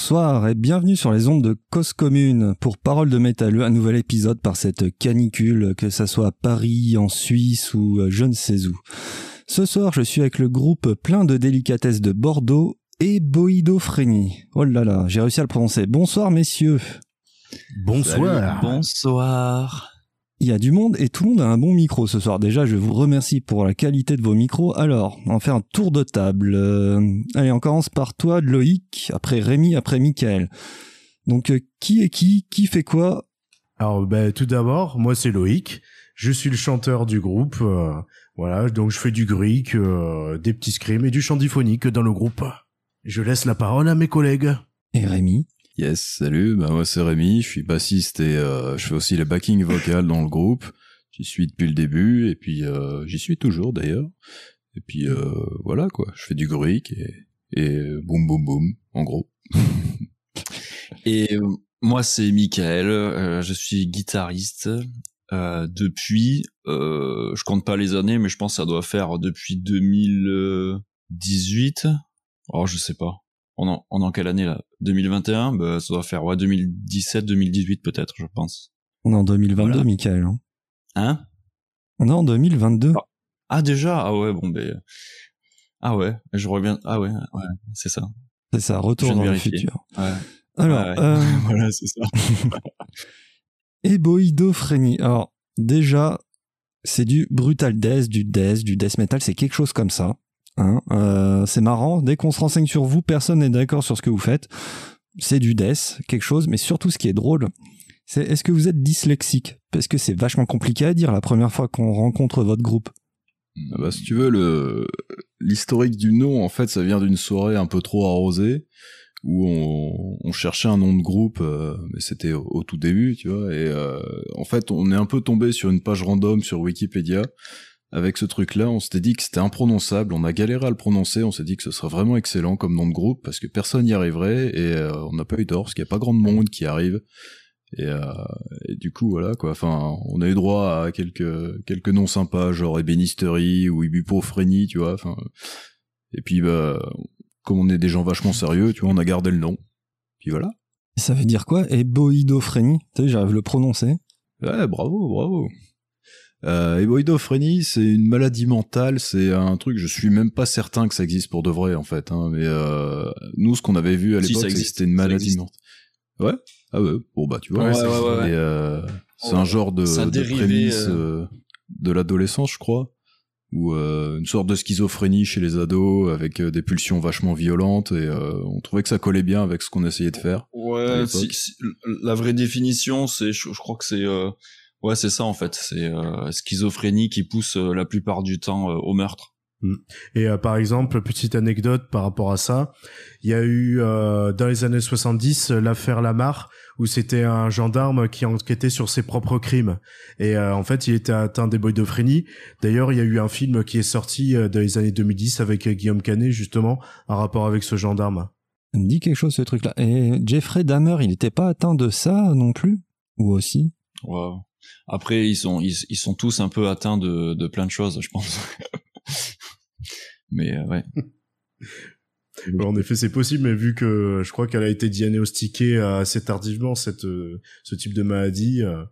Bonsoir et bienvenue sur les ondes de Cause Commune pour Parole de Métalleux, un nouvel épisode par cette canicule, que ça soit à Paris, en Suisse ou euh, je ne sais où. Ce soir, je suis avec le groupe plein de délicatesse de Bordeaux et Boïdophrenie. Oh là là, j'ai réussi à le prononcer. Bonsoir messieurs. Bonsoir. Bonsoir. Il y a du monde et tout le monde a un bon micro ce soir. Déjà, je vous remercie pour la qualité de vos micros. Alors, on faire un tour de table. Euh, allez, on commence par toi, Loïc, après Rémi, après Michael. Donc, euh, qui est qui Qui fait quoi Alors, ben, tout d'abord, moi c'est Loïc. Je suis le chanteur du groupe. euh, voilà, donc je fais du greek, euh, des petits scrims et du chant diphonique dans le groupe. Je laisse la parole à mes collègues. Et Rémi Yes, salut, bah moi c'est Rémi, je suis bassiste et euh, je fais aussi les backing vocales dans le groupe. J'y suis depuis le début et puis euh, j'y suis toujours d'ailleurs. Et puis euh, voilà quoi, je fais du greek et, et boum boum boum, en gros. Et euh, moi, c'est Michael. euh, je suis guitariste euh, depuis. Euh, je compte pas les années, mais je pense que ça doit faire depuis 2018. Oh, je sais pas. On en, on en quelle année là? 2021 bah, Ça doit faire ouais 2017, 2018 peut-être, je pense. On est en 2022, Voilà. Michael. hein. Hein? On est en 2022. Ah déjà? Ah ouais, bon ben. Ah ouais, je reviens. Ah ouais, ouais, c'est ça. C'est ça, retour dans le futur. Ouais. Alors, Ouais, euh, voilà, c'est ça. Héboïdophrénie. Alors, déjà, c'est du brutal death, du death, du death metal, c'est quelque chose comme ça. Hein. Euh, c'est marrant, dès qu'on se renseigne sur vous, personne n'est d'accord sur ce que vous faites. C'est du death, quelque chose, mais surtout ce qui est drôle, c'est est-ce que vous êtes dyslexique? Parce que c'est vachement compliqué à dire la première fois qu'on rencontre votre groupe. Ah bah, si tu veux, l'historique du nom, en fait, ça vient d'une soirée un peu trop arrosée où on, cherchait un nom de groupe, euh, mais c'était au, au tout début, tu vois. Et euh, en fait, on est un peu tombé sur une page random sur Wikipédia avec ce truc-là. On s'était dit que c'était imprononçable. On a galéré à le prononcer. On s'est dit que ce serait vraiment excellent comme nom de groupe parce que personne n'y arriverait et euh, on n'a pas eu tort parce qu'il n'y a pas grand de monde qui arrive. Et, euh, et du coup, voilà quoi. Enfin, on a eu droit à quelques quelques noms sympas, genre ébénisterie ou ibuprofrénie, tu vois. Enfin, et puis bah, comme on est des gens vachement sérieux, tu vois, on a gardé le nom. Puis voilà. Ça veut dire quoi? Héboïdophrénie Tu sais, j'arrive à le prononcer. Ouais, bravo, bravo. Euh, héboïdophrénie, c'est une maladie mentale, c'est un truc, je suis même pas certain que ça existe pour de vrai, en fait, hein, mais euh, nous, ce qu'on avait vu à l'époque, c'est c'était une maladie mentale. Ouais? Ah ouais, bon bah, tu vois. Ouais, c'est- ouais, et, euh, c'est Ouais. un genre de, C'est un de prémisse euh, de l'adolescence, je crois, ou une sorte de schizophrénie chez les ados, avec des pulsions vachement violentes, et on trouvait que ça collait bien avec ce qu'on essayait de faire. Ouais, l'époque. si- si- la vraie définition, c'est, je, je crois que c'est, ouais, c'est ça en fait, c'est euh, schizophrénie qui pousse euh, la plupart du temps euh, au meurtre. Et euh, par exemple, petite anecdote par rapport à ça, il y a eu euh, dans les années 70 euh, l'affaire Lamar où c'était un gendarme qui enquêtait sur ses propres crimes et euh, en fait il était atteint d'éboïdophrénie. D'ailleurs, il y a eu un film qui est sorti euh, dans les années 2010 avec euh, Guillaume Canet justement en rapport avec ce gendarme. Ça me dit quelque chose ce truc-là. Et Jeffrey Dahmer, il n'était pas atteint de ça non plus? Ou aussi? Ouais. Après, ils sont, ils, ils sont tous un peu atteints de, de plein de choses, je pense. Mais euh, ouais. Ouais, en effet, c'est possible, mais vu que je crois qu'elle a été diagnostiquée euh, assez tardivement cette euh, ce type de maladie. euh,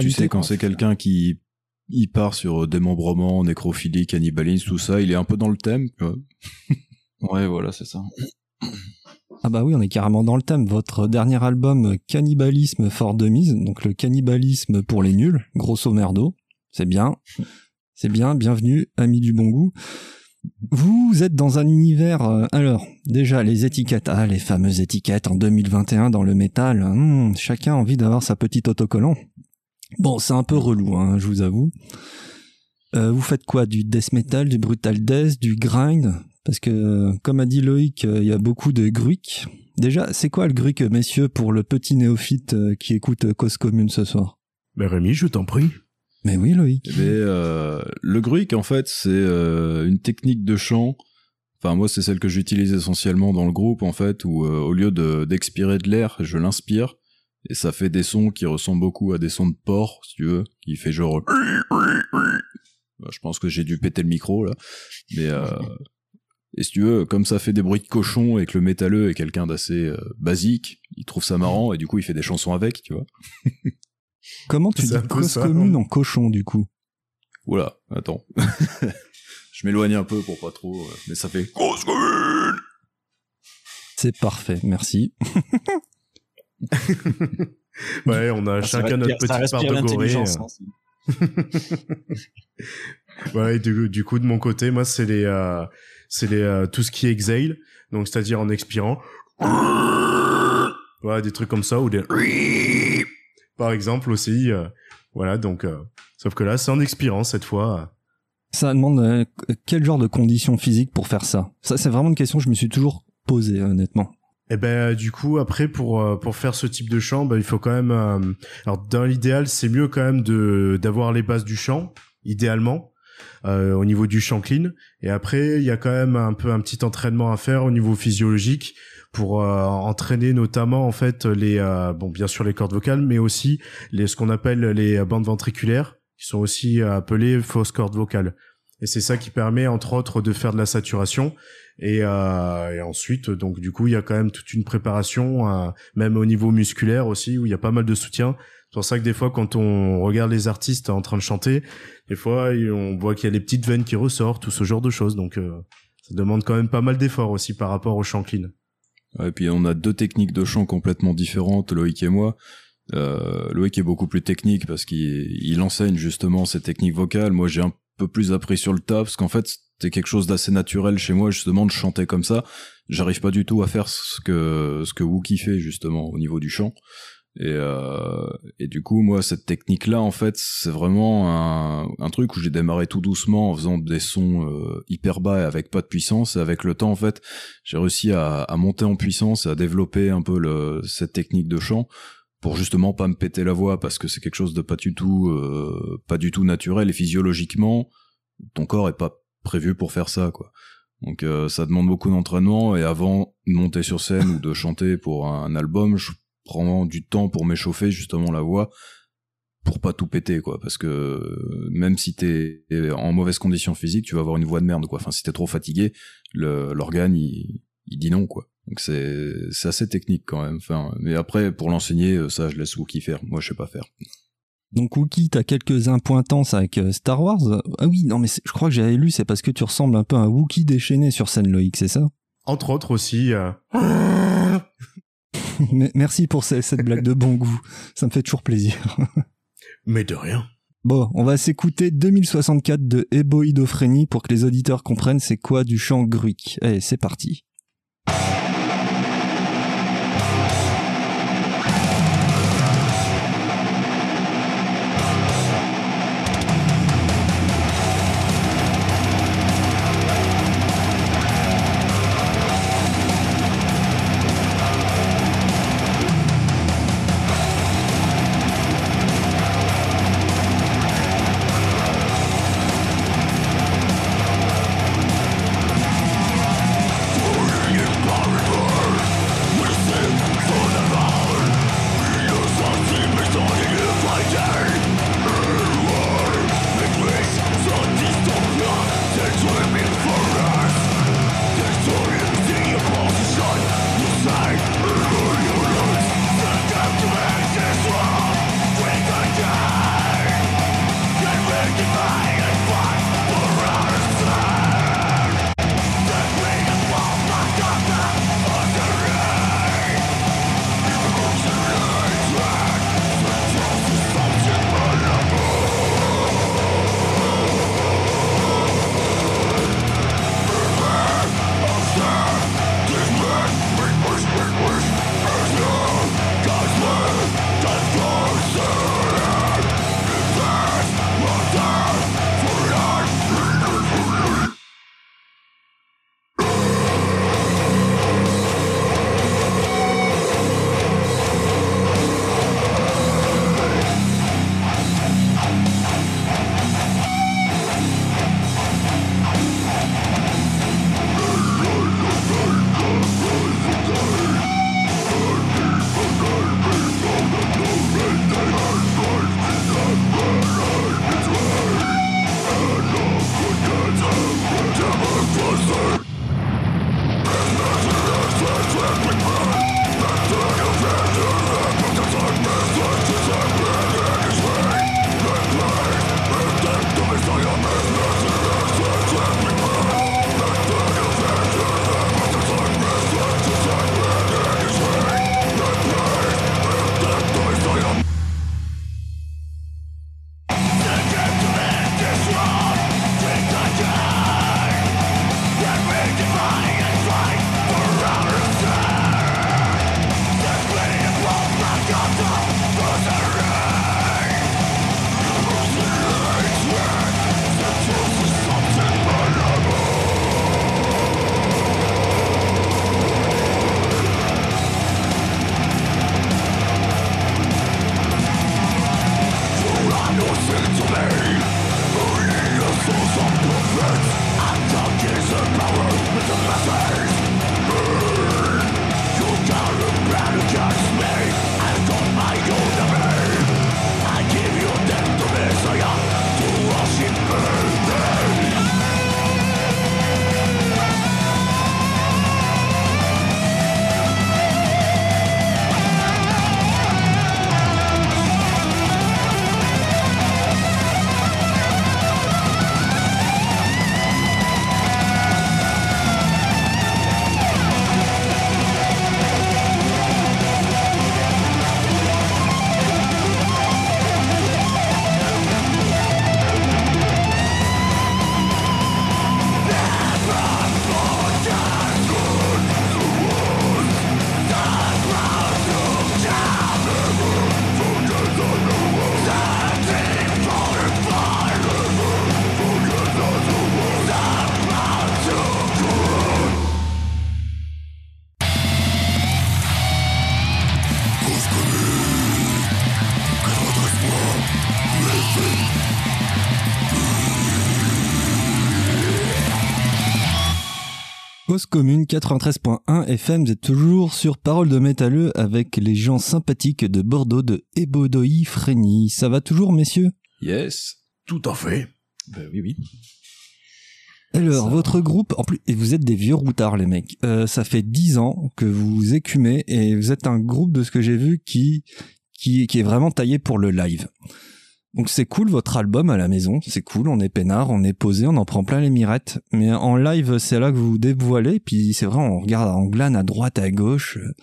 tu sais, quand c'est quelqu'un qui il part sur euh, démembrement, nécrophilie, cannibalisme, tout ça, il est un peu dans le thème. Ouais, voilà, c'est ça. Ah bah oui, on est carrément dans le thème. Votre dernier album, Cannibalisme fort de mise, donc le cannibalisme pour les nuls, grosso merdo. C'est bien. C'est bien, bienvenue, amis du bon goût. Vous êtes dans un univers... euh, alors, déjà, les étiquettes. Ah, les fameuses étiquettes en 2021 dans le métal. Hmm, chacun a envie d'avoir sa petite autocollant. Bon, c'est un peu relou, hein, je vous avoue. Euh, vous faites quoi? Du death metal, du brutal death, du grind? Parce que, euh, comme a dit Loïc, euh, il y a beaucoup de gruic. Déjà, c'est quoi le gruic, messieurs, pour le petit néophyte euh, qui écoute euh, Cause Commune ce soir? Ben Rémi, je t'en prie. Mais oui, Loïc. Eh ben, euh, le gruic, en fait, c'est euh, une technique de chant. Enfin, moi, c'est celle que j'utilise essentiellement dans le groupe, en fait, où euh, au lieu de d'expirer de l'air, je l'inspire. Et ça fait des sons qui ressemblent beaucoup à des sons de porc, si tu veux, qui fait genre... Bah, Je pense que j'ai dû péter le micro, là. Mais euh, Et si tu veux, comme ça fait des bruits de cochon et que le métalleux est quelqu'un d'assez euh, basique, il trouve ça marrant et du coup il fait des chansons avec, tu vois. Comment tu dis cause ça, commune non en cochon du coup? Oula, attends. Je m'éloigne un peu pour pas trop, euh, mais ça fait grosse commune. C'est parfait, merci. Ouais, on a Ça chacun notre petite part de gorée. l'intelligence, hein. Ouais, du, du coup, de mon côté, moi, c'est les, euh, c'est les, euh, tout ce qui exhale, donc c'est-à-dire en expirant. Ouais, des trucs comme ça, ou des, par exemple aussi, euh, voilà, donc, euh, sauf que là, c'est en expirant cette fois. Ça demande quel genre de conditions physiques pour faire ça? Ça, c'est vraiment une question que je me suis toujours posée, honnêtement. Et ben, du coup, après, pour, pour faire ce type de chant, ben, il faut quand même, euh, alors, dans l'idéal, c'est mieux quand même de, d'avoir les bases du chant, idéalement. Euh, au niveau du chant clean et après il y a quand même un peu un petit entraînement à faire au niveau physiologique pour euh, entraîner notamment en fait les euh, bon bien sûr les cordes vocales mais aussi les ce qu'on appelle les bandes ventriculaires qui sont aussi euh, appelées fausses cordes vocales. Et c'est ça qui permet entre autres de faire de la saturation. Et, euh, et ensuite donc du coup il y a quand même toute une préparation euh, même au niveau musculaire aussi où il y a pas mal de soutien c'est pour ça que des fois quand on regarde les artistes en train de chanter des fois on voit qu'il y a les petites veines qui ressortent tout ce genre de choses donc euh, ça demande quand même pas mal d'efforts aussi par rapport au chant clean Ouais, et puis on a deux techniques de chant complètement différentes, Loïc et moi. Euh, Loïc est beaucoup plus technique parce qu'il il enseigne justement ces techniques vocales. Moi, j'ai un peu plus appris sur le tas parce qu'en fait, c'était quelque chose d'assez naturel chez moi justement de chanter comme ça. J'arrive pas du tout à faire ce que ce que Wookie fait justement au niveau du chant. Et, euh, et du coup, moi, cette technique-là, en fait, c'est vraiment un, un truc où j'ai démarré tout doucement en faisant des sons euh, hyper bas et avec pas de puissance. Et avec le temps, en fait, j'ai réussi à, monter en puissance et à développer un peu le, cette technique de chant pour justement pas me péter la voix parce que c'est quelque chose de pas du tout euh, pas du tout naturel et physiologiquement ton corps est pas prévu pour faire ça quoi donc euh, ça demande beaucoup d'entraînement et avant de monter sur scène ou de chanter pour un album prends du temps pour m'échauffer justement la voix pour pas tout péter quoi. Parce que même si t'es en mauvaise condition physique tu vas avoir une voix de merde quoi. Enfin si t'es trop fatigué l'organe il, il dit non quoi. Donc c'est c'est assez technique quand même. Enfin mais après pour l'enseigner euh, ça je laisse Wookie faire. Moi je sais pas faire. Donc Wookie, t'as quelques impointances avec euh, Star Wars. Ah oui, non mais je crois que j'avais lu, c'est parce que tu ressembles un peu à un Wookie déchaîné sur scène, Loïc, c'est ça? Entre autres aussi euh, Merci pour ce- cette blague de bon goût, ça me fait toujours plaisir. mais de rien Bon, on va s'écouter 2064 de Héboïdophrènie pour que les auditeurs comprennent c'est quoi du chant gruic. Allez, c'est parti. Cause commune 93.1 FM, vous êtes toujours sur Parole de métalleux avec les gens sympathiques de Bordeaux de Ebodoï Frény. Ça va toujours, messieurs? Yes. Tout à fait. Ben oui, oui. Alors, Ça votre groupe, en plus, et vous êtes des vieux routards, les mecs. Euh, ça fait dix ans que vous écumez et vous êtes un groupe de ce que j'ai vu qui, qui, qui est vraiment taillé pour le live. Donc c'est cool votre album à la maison, c'est cool, on est peinard, on est posé, on en prend plein les mirettes. Mais en live, c'est là que vous vous dévoilez, puis c'est vrai, on regarde en glane à droite, à gauche, euh,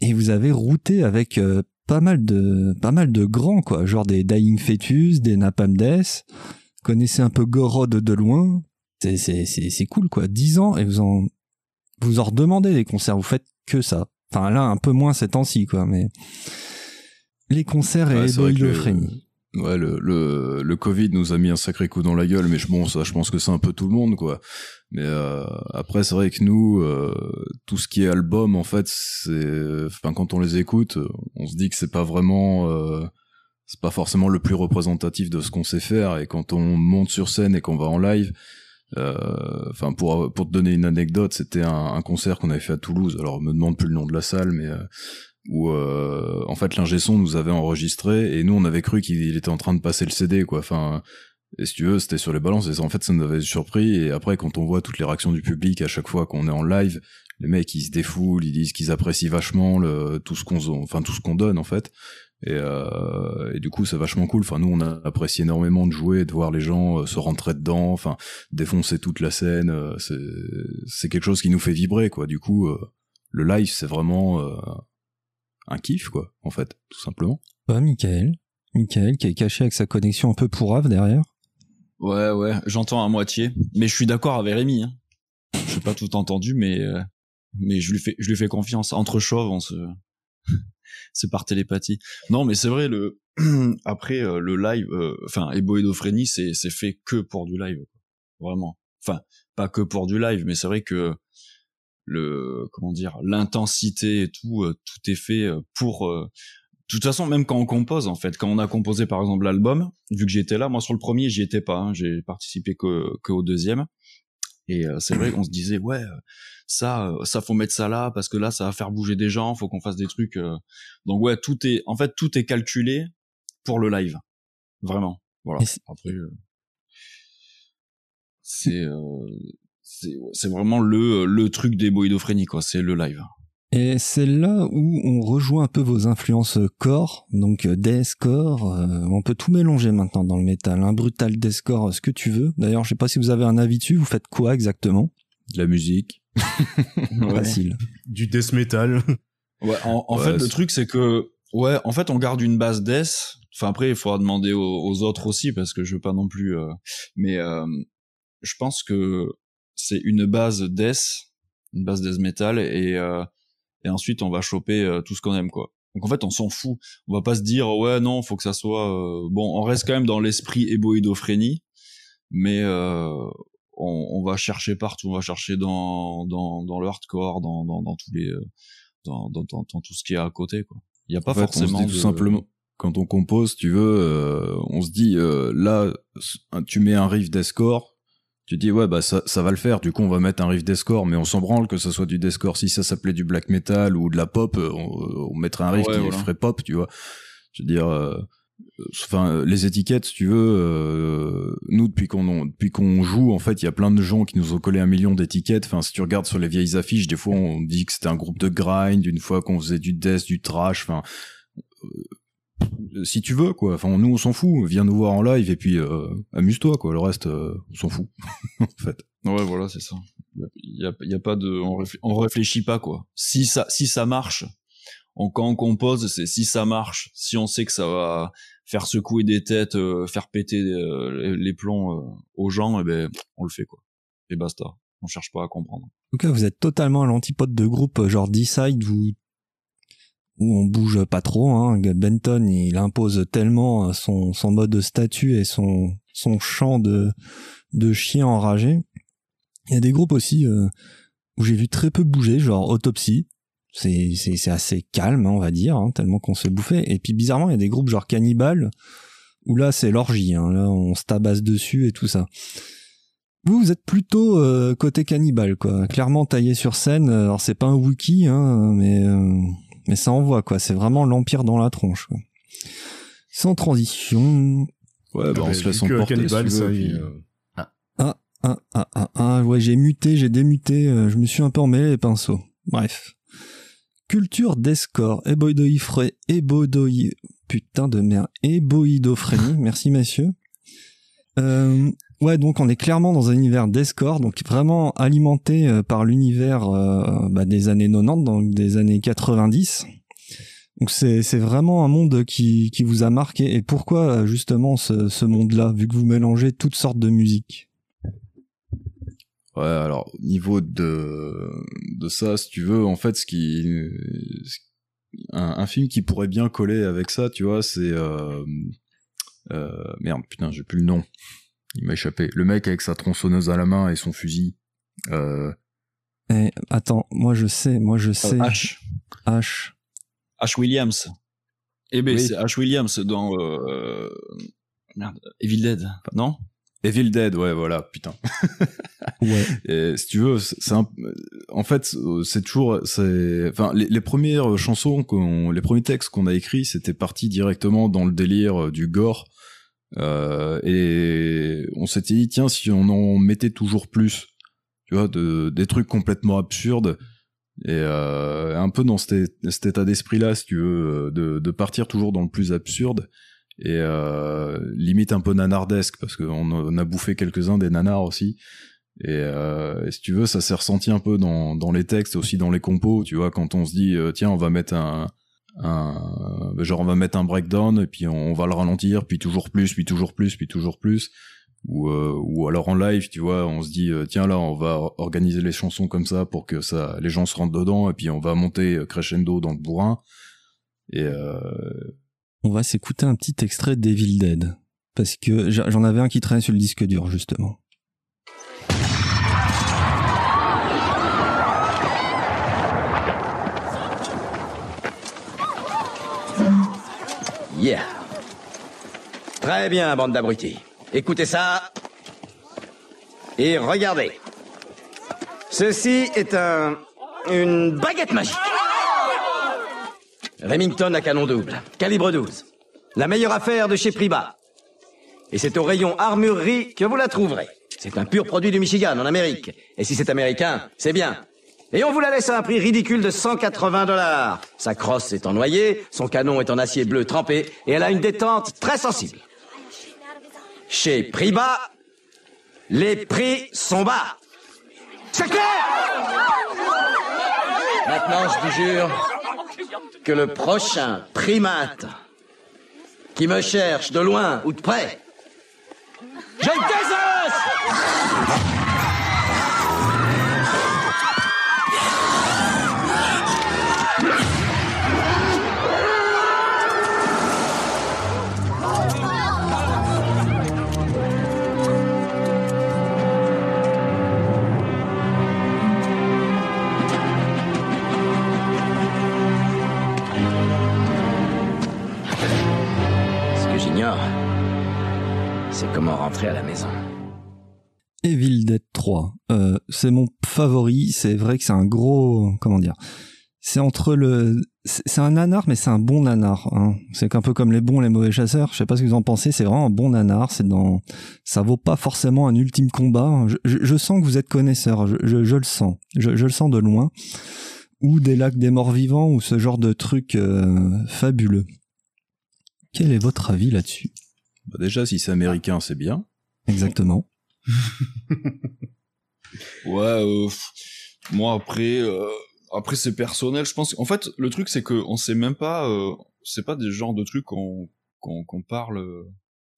et vous avez routé avec euh, pas mal de, pas mal de grands quoi, genre des Dying Fetus, des Napalm Death. Connaissez un peu Gorod de loin, c'est c'est c'est c'est cool quoi. 10 ans et vous en vous en redemandez des concerts, vous faites que ça. Enfin là un peu moins ces temps-ci quoi, mais les concerts Ouais, et que le-. Ouais, le, le, le Covid nous a mis un sacré coup dans la gueule, mais je, bon, ça, je pense que c'est un peu tout le monde, quoi. Mais euh, après, c'est vrai que nous, euh, tout ce qui est album, en fait, c'est, enfin, quand on les écoute, on se dit que c'est pas vraiment, euh, c'est pas forcément le plus représentatif de ce qu'on sait faire. Et quand on monte sur scène et qu'on va en live, euh, enfin, pour pour te donner une anecdote, c'était un, un concert qu'on avait fait à Toulouse. Alors, on me demande plus le nom de la salle, mais euh, où euh, en fait l'ingé son nous avait enregistré et nous on avait cru qu'il était en train de passer le CD quoi. Enfin et si tu veux c'était sur les balances et ça, en fait ça nous avait surpris. Et après quand on voit toutes les réactions du public à chaque fois qu'on est en live les mecs ils se défoulent ils disent qu'ils apprécient vachement le tout ce qu'on enfin tout ce qu'on donne en fait. Et, euh, et du coup c'est vachement cool. Enfin nous on a apprécié énormément de jouer de voir les gens euh, se rentrer dedans enfin défoncer toute la scène euh, c'est quelque chose qui nous fait vibrer quoi. Du coup euh, le live c'est vraiment un kiff quoi en fait tout simplement Pas Michael. Michael qui est caché avec sa connexion un peu pourrave derrière. Ouais, ouais, j'entends à moitié. Mais je suis d'accord avec Rémi. Hein. Je n'ai pas tout entendu, mais, euh, mais je, lui fais, je lui fais confiance. Entre chauves, on se... c'est par télépathie. Non, mais c'est vrai, le après, euh, le live, euh, enfin, Eboédophrenie, c'est c'est fait que pour du live. quoi. Vraiment. Enfin, pas que pour du live, mais c'est vrai que le comment dire l'intensité et tout euh, tout est fait euh, pour euh, de toute façon même quand on compose en fait. Quand on a composé par exemple l'album vu que j'étais là moi sur le premier j'y étais pas hein, j'ai participé que que au deuxième. Et euh, c'est vrai qu'on se disait ouais euh, ça ça faut mettre ça là parce que là ça va faire bouger des gens faut qu'on fasse des trucs euh. donc ouais tout est en fait tout est calculé pour le live. Vraiment. Voilà. Après euh, c'est euh, c'est vraiment le le truc des boïdophrénies quoi c'est le live Et c'est là où on rejoint un peu vos influences core, donc euh, deathcore, euh, on peut tout mélanger maintenant dans le métal, un brutal deathcore, euh, ce que tu veux. D'ailleurs, je sais pas si vous avez un avis dessus, vous faites quoi exactement? De la musique Ouais. Facile. Du death metal. Ouais, en, en Ouais, fait, le truc, c'est que, ouais, en fait, on garde une base death. Enfin, après, il faudra demander aux, aux autres aussi, parce que je veux pas non plus, euh, mais, euh, je pense que c'est une base death, une base death metal, et, euh, et ensuite, on va choper euh, tout ce qu'on aime, quoi. Donc, en fait, on s'en fout. On va pas se dire, ouais, non, faut que ça soit, euh, bon, on reste quand même dans l'esprit éboïdophrénie, mais, on, on va chercher partout, on va chercher dans, dans, dans le hardcore, dans, dans, dans tous les, dans, dans, tout ce qui est à côté quoi. Il y a pas En fait, on se forcément dit tout de- simplement quand on compose tu veux euh, on se dit euh, là tu mets un riff d'escore tu dis ouais bah ça, ça va le faire. Du coup on va mettre un riff d'escore mais on s'en branle que ça soit du deathcore si ça s'appelait du black metal ou de la pop euh, on, on mettrait un riff Ouais, qui voilà. ferait pop tu vois. Je veux dire euh, enfin les étiquettes si tu veux euh, nous depuis qu'on depuis qu'on joue en fait il y a plein de gens qui nous ont collé un million d'étiquettes. Enfin si tu regardes sur les vieilles affiches des fois on dit que c'était un groupe de grind une fois qu'on faisait du death du trash enfin si tu veux quoi enfin nous on s'en fout viens nous voir en live et puis euh, amuse-toi quoi le reste euh, on s'en fout en fait Ouais, voilà, c'est ça. Il y a, y a pas de, on, réfl- on réfléchit pas quoi. Si ça, si ça marche, on, quand on compose, c'est si ça marche, si on sait que ça va faire secouer des têtes, euh, faire péter euh, les- les plombs euh, aux gens, et ben on le fait quoi. Et basta. On cherche pas à comprendre. En tout cas, vous êtes totalement à l'antipode de groupe euh, genre D-Side où, où on bouge pas trop. Hein. Benton, il impose tellement euh, son, son mode statut et son, son chant de, de chien enragé. Il y a des groupes aussi euh, où j'ai vu très peu bouger, genre Autopsy. C'est, c'est, c'est assez calme, hein, on va dire, hein, tellement qu'on se bouffait. Et puis bizarrement, il y a des groupes genre Cannibal, où là c'est l'orgie. Hein, là, on se tabasse dessus et tout ça. Vous, vous êtes plutôt euh, côté cannibale, quoi. Clairement taillé sur scène. Alors c'est pas un wiki, hein, mais euh, mais ça envoie, quoi. C'est vraiment l'empire dans la tronche. Quoi. Sans transition. Ouais, bah, on Mais se laisse emporter. Cannibal, si tu veux, ça, puis- il, euh, Ah ah ah ah. Ouais, j'ai muté, j'ai démuté. euh, je me suis un peu emmêlé les pinceaux. Bref. Culture d'escore, éboïdoïfré, éboïdoï... Putain de merde. Éboïdophrénie. Merci, messieurs. Euh, ouais, donc on est clairement dans un univers d'escore, donc vraiment alimenté euh, par l'univers euh, bah, des années 90, donc des années 90. Donc c'est vraiment un monde qui, qui vous a marqué. Et pourquoi euh, justement ce, ce monde-là, vu que vous mélangez toutes sortes de musiques? Ouais, alors au niveau de de ça, si tu veux, en fait, ce qui un, film qui pourrait bien coller avec ça, tu vois, c'est merde, putain, j'ai plus le nom. Il m'a échappé. Le mec avec sa tronçonneuse à la main et son fusil. Euh, Eh, attends, moi je sais, moi je sais. H. H. H. Williams. Eh ben, Oui. c'est H. Williams dans euh, merde, Evil Dead, non? Evil Dead, ouais, voilà, putain. Ouais. Et si tu veux, c'est c'est un, en fait, c'est toujours, c'est, enfin, les, les premières chansons qu'on, les premiers textes qu'on a écrits, c'était parti directement dans le délire du gore. Euh, et on s'était dit, tiens, si on en mettait toujours plus, tu vois, de, des trucs complètement absurdes, et euh, un peu dans cet, état d'esprit-là, si tu veux, de, de partir toujours dans le plus absurde, et euh, limite un peu nanardesque, parce qu'on on a bouffé quelques-uns des nanars aussi. Et, euh, et si tu veux, ça s'est ressenti un peu dans, dans les textes, aussi dans les compos, tu vois, quand on se dit, euh, tiens, on va mettre un, un, genre on va mettre un breakdown, et puis on, va le ralentir, puis toujours plus, puis toujours plus, puis toujours plus. Ou, euh, ou alors en live, tu vois, on se dit, euh, tiens là, on va organiser les chansons comme ça pour que ça, les gens se rentrent dedans, et puis on va monter euh, crescendo dans le bourrin. Et euh, On va s'écouter un petit extrait d'Evil Dead. Parce que j'en avais un qui traînait sur le disque dur, justement. Yeah. Très bien, bande d'abrutis. Écoutez ça. Et regardez. Ceci est un... une baguette magique. Remington à canon double, calibre 12. La meilleure affaire de chez Priba. Et c'est au rayon armurerie que vous la trouverez. C'est un pur produit du Michigan, en Amérique. Et si c'est américain, c'est bien. Et on vous la laisse à un prix ridicule de 180 dollars. Sa crosse est en noyer, son canon est en acier bleu trempé, et elle a une détente très sensible. Chez Priba, les prix sont bas. C'est clair Maintenant, je vous jure que le prochain primate qui me cherche de loin ou de près, je le c'est comment rentrer à la maison. Evil Dead 3. Euh, c'est mon favori. C'est vrai que c'est un gros, comment dire. C'est entre le, c'est un nanar, mais c'est un bon nanar. Hein. C'est un peu comme les bons, les mauvais chasseurs. Je sais pas ce que vous en pensez. C'est vraiment un bon nanar. C'est dans, ça vaut pas forcément un ultime combat. Je, sens que vous êtes connaisseur. Je, le sens. Je, je le sens de loin. Ou des lacs des morts vivants ou ce genre de truc euh, fabuleux. Quel est votre avis là-dessus? Bah déjà, si c'est américain, c'est bien. Exactement. Ouais, euh, moi après, euh, après c'est personnel. Je pense. En fait, le truc c'est que on sait même pas. Euh, c'est pas des genres de trucs qu'on qu'on qu'on parle. euh.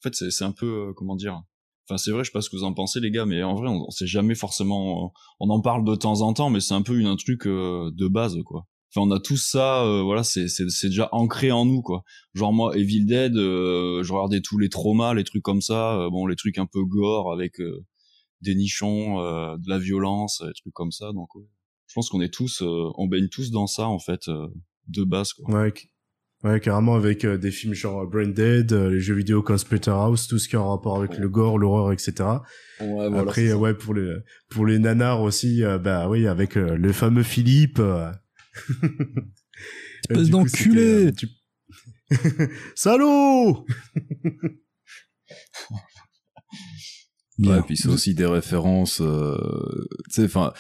En fait, c'est c'est un peu euh, comment dire. Enfin, c'est vrai, je sais pas ce que vous en pensez, les gars, mais en vrai, on, on sait jamais forcément. On en parle de temps en temps, mais c'est un peu une, un truc euh, de base, quoi. Enfin, on a tous ça, euh, voilà, c'est c'est c'est déjà ancré en nous, quoi. Genre moi, Evil Dead, euh, je regardais tous les traumas, les trucs comme ça, euh, bon, les trucs un peu gore avec euh, des nichons, euh, de la violence, des trucs comme ça. Donc, ouais. je pense qu'on est tous, euh, on baigne tous dans ça en fait, euh, de base, quoi. Ouais, Ouais, carrément avec euh, des films genre Brain Dead, euh, les jeux vidéo comme Splatterhouse, tout ce qui a un rapport avec le gore, l'horreur, etc. Ouais, voilà, Après, ouais, pour les pour les nanars aussi, bah oui, avec euh, le fameux Philippe. Euh. Espèce d'enculé euh, tu- Salaud. Ouais, puis c'est aussi des références, euh, tu sais, enfin,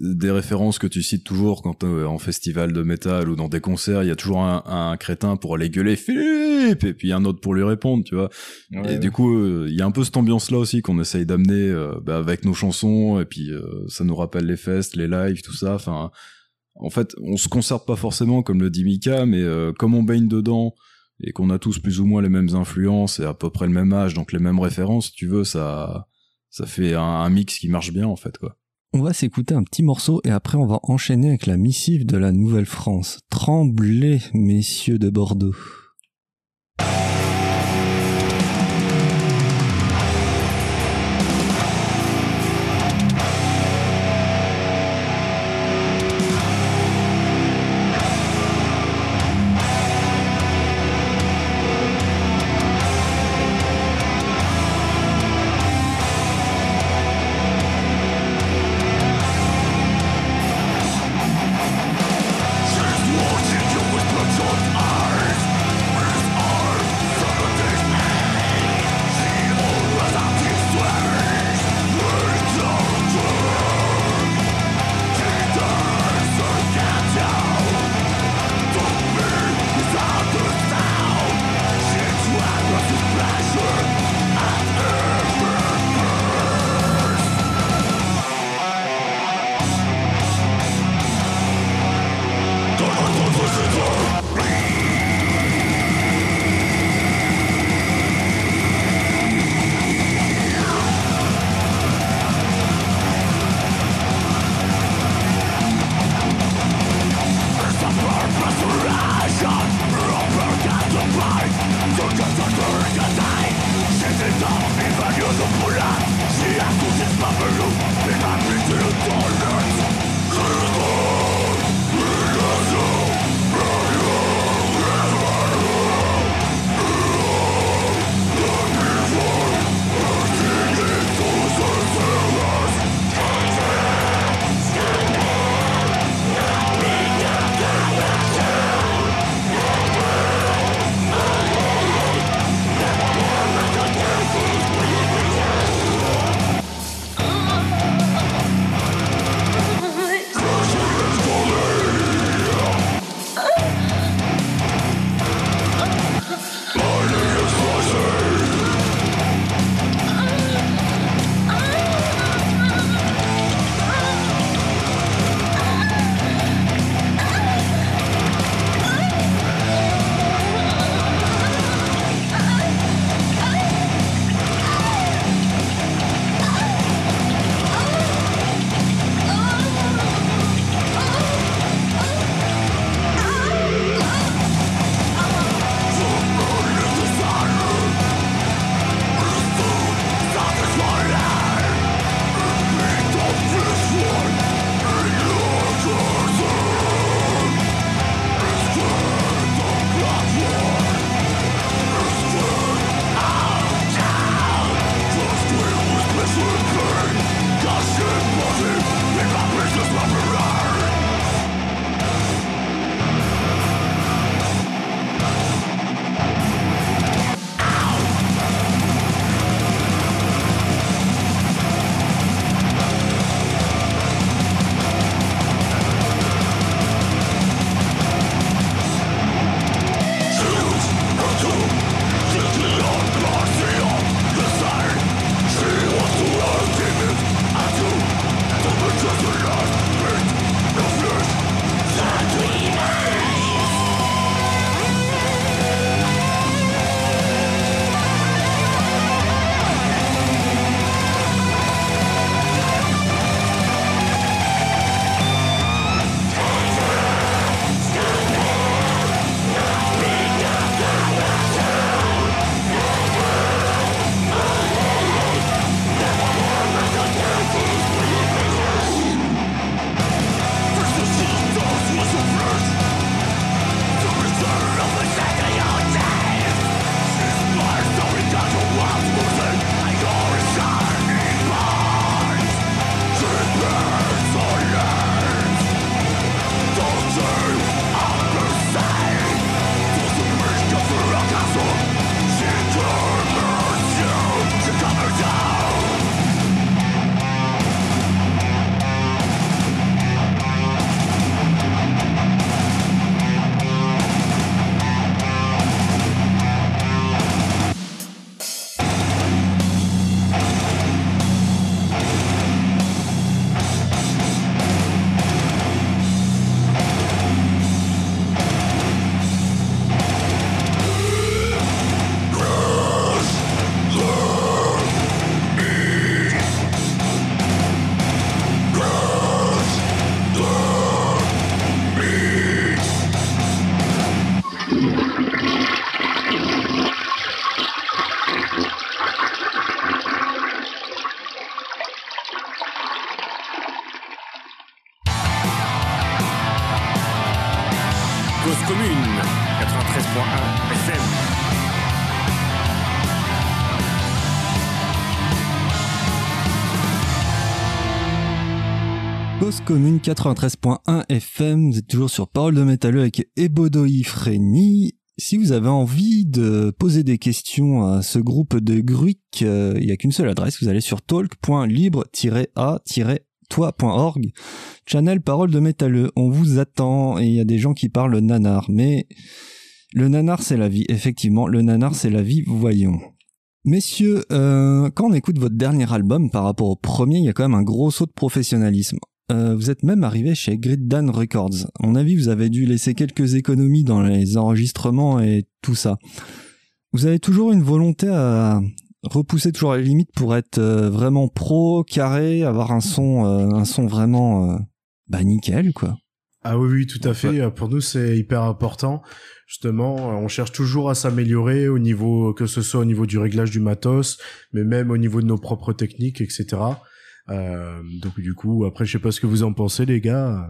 des références que tu cites toujours quand t'es en festival de métal ou dans des concerts, il y a toujours un, un crétin pour aller gueuler Philippe et puis un autre pour lui répondre, tu vois. Ouais. Et du coup, euh, il y a un peu cette ambiance-là aussi qu'on essaye d'amener euh, bah, avec nos chansons et puis euh, ça nous rappelle les fests, les lives, tout ça. Enfin, en fait, on se concerte pas forcément comme le dit Mika, mais euh, comme on baigne dedans et qu'on a tous plus ou moins les mêmes influences et à peu près le même âge, donc les mêmes références, tu veux, ça ça fait un, un mix qui marche bien en fait quoi. On va s'écouter un petit morceau et après on va enchaîner avec la missive de la Nouvelle-France. Tremblez, messieurs de Bordeaux. Cause commune 93.1 FM, vous êtes toujours sur Parole de métalleux avec Ebodoï Frény. Si vous avez envie de poser des questions à ce groupe de Gruik, euh, il n'y a qu'une seule adresse, vous allez sur talk.libre-a-toi.org, channel Parole de métalleux. On vous attend et il y a des gens qui parlent nanar, mais le nanar c'est la vie, effectivement, le nanar c'est la vie, voyons. Messieurs, euh, quand on écoute votre dernier album par rapport au premier, il y a quand même un gros saut de professionnalisme. Euh, vous êtes même arrivé chez Grid Dan Records. À mon avis, vous avez dû laisser quelques économies dans les enregistrements et tout ça. Vous avez toujours une volonté à repousser toujours les limites pour être euh, vraiment pro, carré, avoir un son, euh, un son vraiment, euh, bah nickel quoi. Ah oui, oui, tout à fait. Pour nous, c'est hyper important. Justement, on cherche toujours à s'améliorer au niveau, que ce soit au niveau du réglage du matos, mais même au niveau de nos propres techniques, etc. Euh, donc du coup, après, je sais pas ce que vous en pensez, les gars.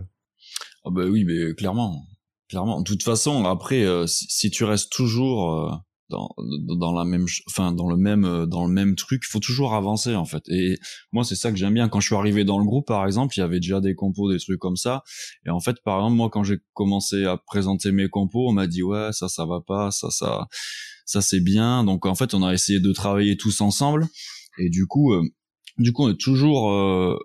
Ah bah oui, mais clairement, clairement. De toute façon, après, euh, si, tu restes toujours euh, dans, dans la même, enfin dans le même, dans le même truc, il faut toujours avancer en fait. Et moi, c'est ça que j'aime bien. Quand je suis arrivé dans le groupe, par exemple, il y avait déjà des compos, des trucs comme ça. Et en fait, par exemple, moi, quand j'ai commencé à présenter mes compos, on m'a dit ouais, ça, ça va pas, ça, ça, ça c'est bien. Donc en fait, on a essayé de travailler tous ensemble. Et du coup, du coup, on est toujours euh,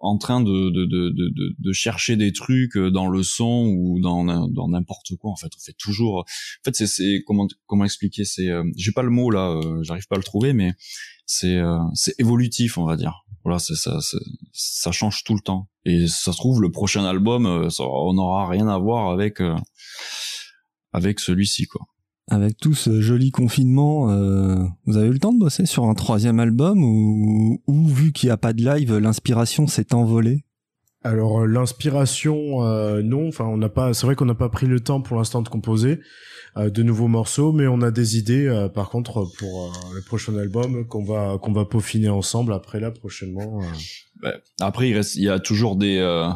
en train de, de, de, de, de- chercher des trucs euh, dans le son ou dans dans n'importe quoi. En fait, on fait toujours. En fait, c'est c'est comment comment expliquer C'est euh, j'ai pas le mot là, euh, j'arrive pas à le trouver, mais c'est euh, c'est évolutif, on va dire. Voilà, c'est ça, ça change tout le temps. Et ça se trouve, le prochain album, euh, ça, on n'aura rien à voir avec avec celui-ci, quoi. Avec tout ce joli confinement, euh, vous avez eu le temps de bosser sur un troisième album ou, ou vu qu'il n'y a pas de live, l'inspiration s'est envolée? Alors euh, l'inspiration, euh, non. Enfin, on n'a pas. C'est vrai qu'on n'a pas pris le temps pour l'instant de composer euh, de nouveaux morceaux, mais on a des idées. euh, par contre, pour euh, le prochain album qu'on va qu'on va peaufiner ensemble après là prochainement. euh. Ouais. Après, il reste, il y a toujours des, euh,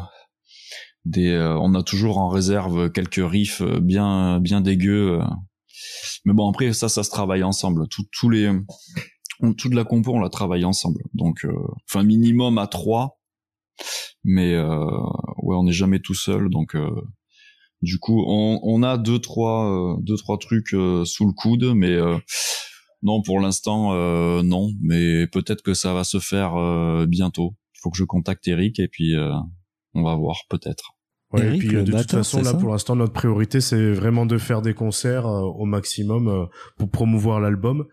des, euh, on a toujours en réserve quelques riffs bien, bien dégueux. Mais bon, après, ça, ça se travaille ensemble. Tout, tous les, on- toute la compo, on la travaille ensemble. Donc, euh, enfin, minimum à trois. Mais euh, ouais, on n'est jamais tout seul. Donc, euh, du coup, on, on a deux, trois, euh, deux, trois trucs euh, sous le coude, mais euh, non, pour l'instant, non. Mais peut-être que ça va se faire bientôt. Il faut que je contacte Eric et puis on va voir peut-être. Ouais, Eric, et puis euh, le de toute façon, là pour l'instant, notre priorité c'est vraiment de faire des concerts euh, au maximum euh, pour promouvoir l'album.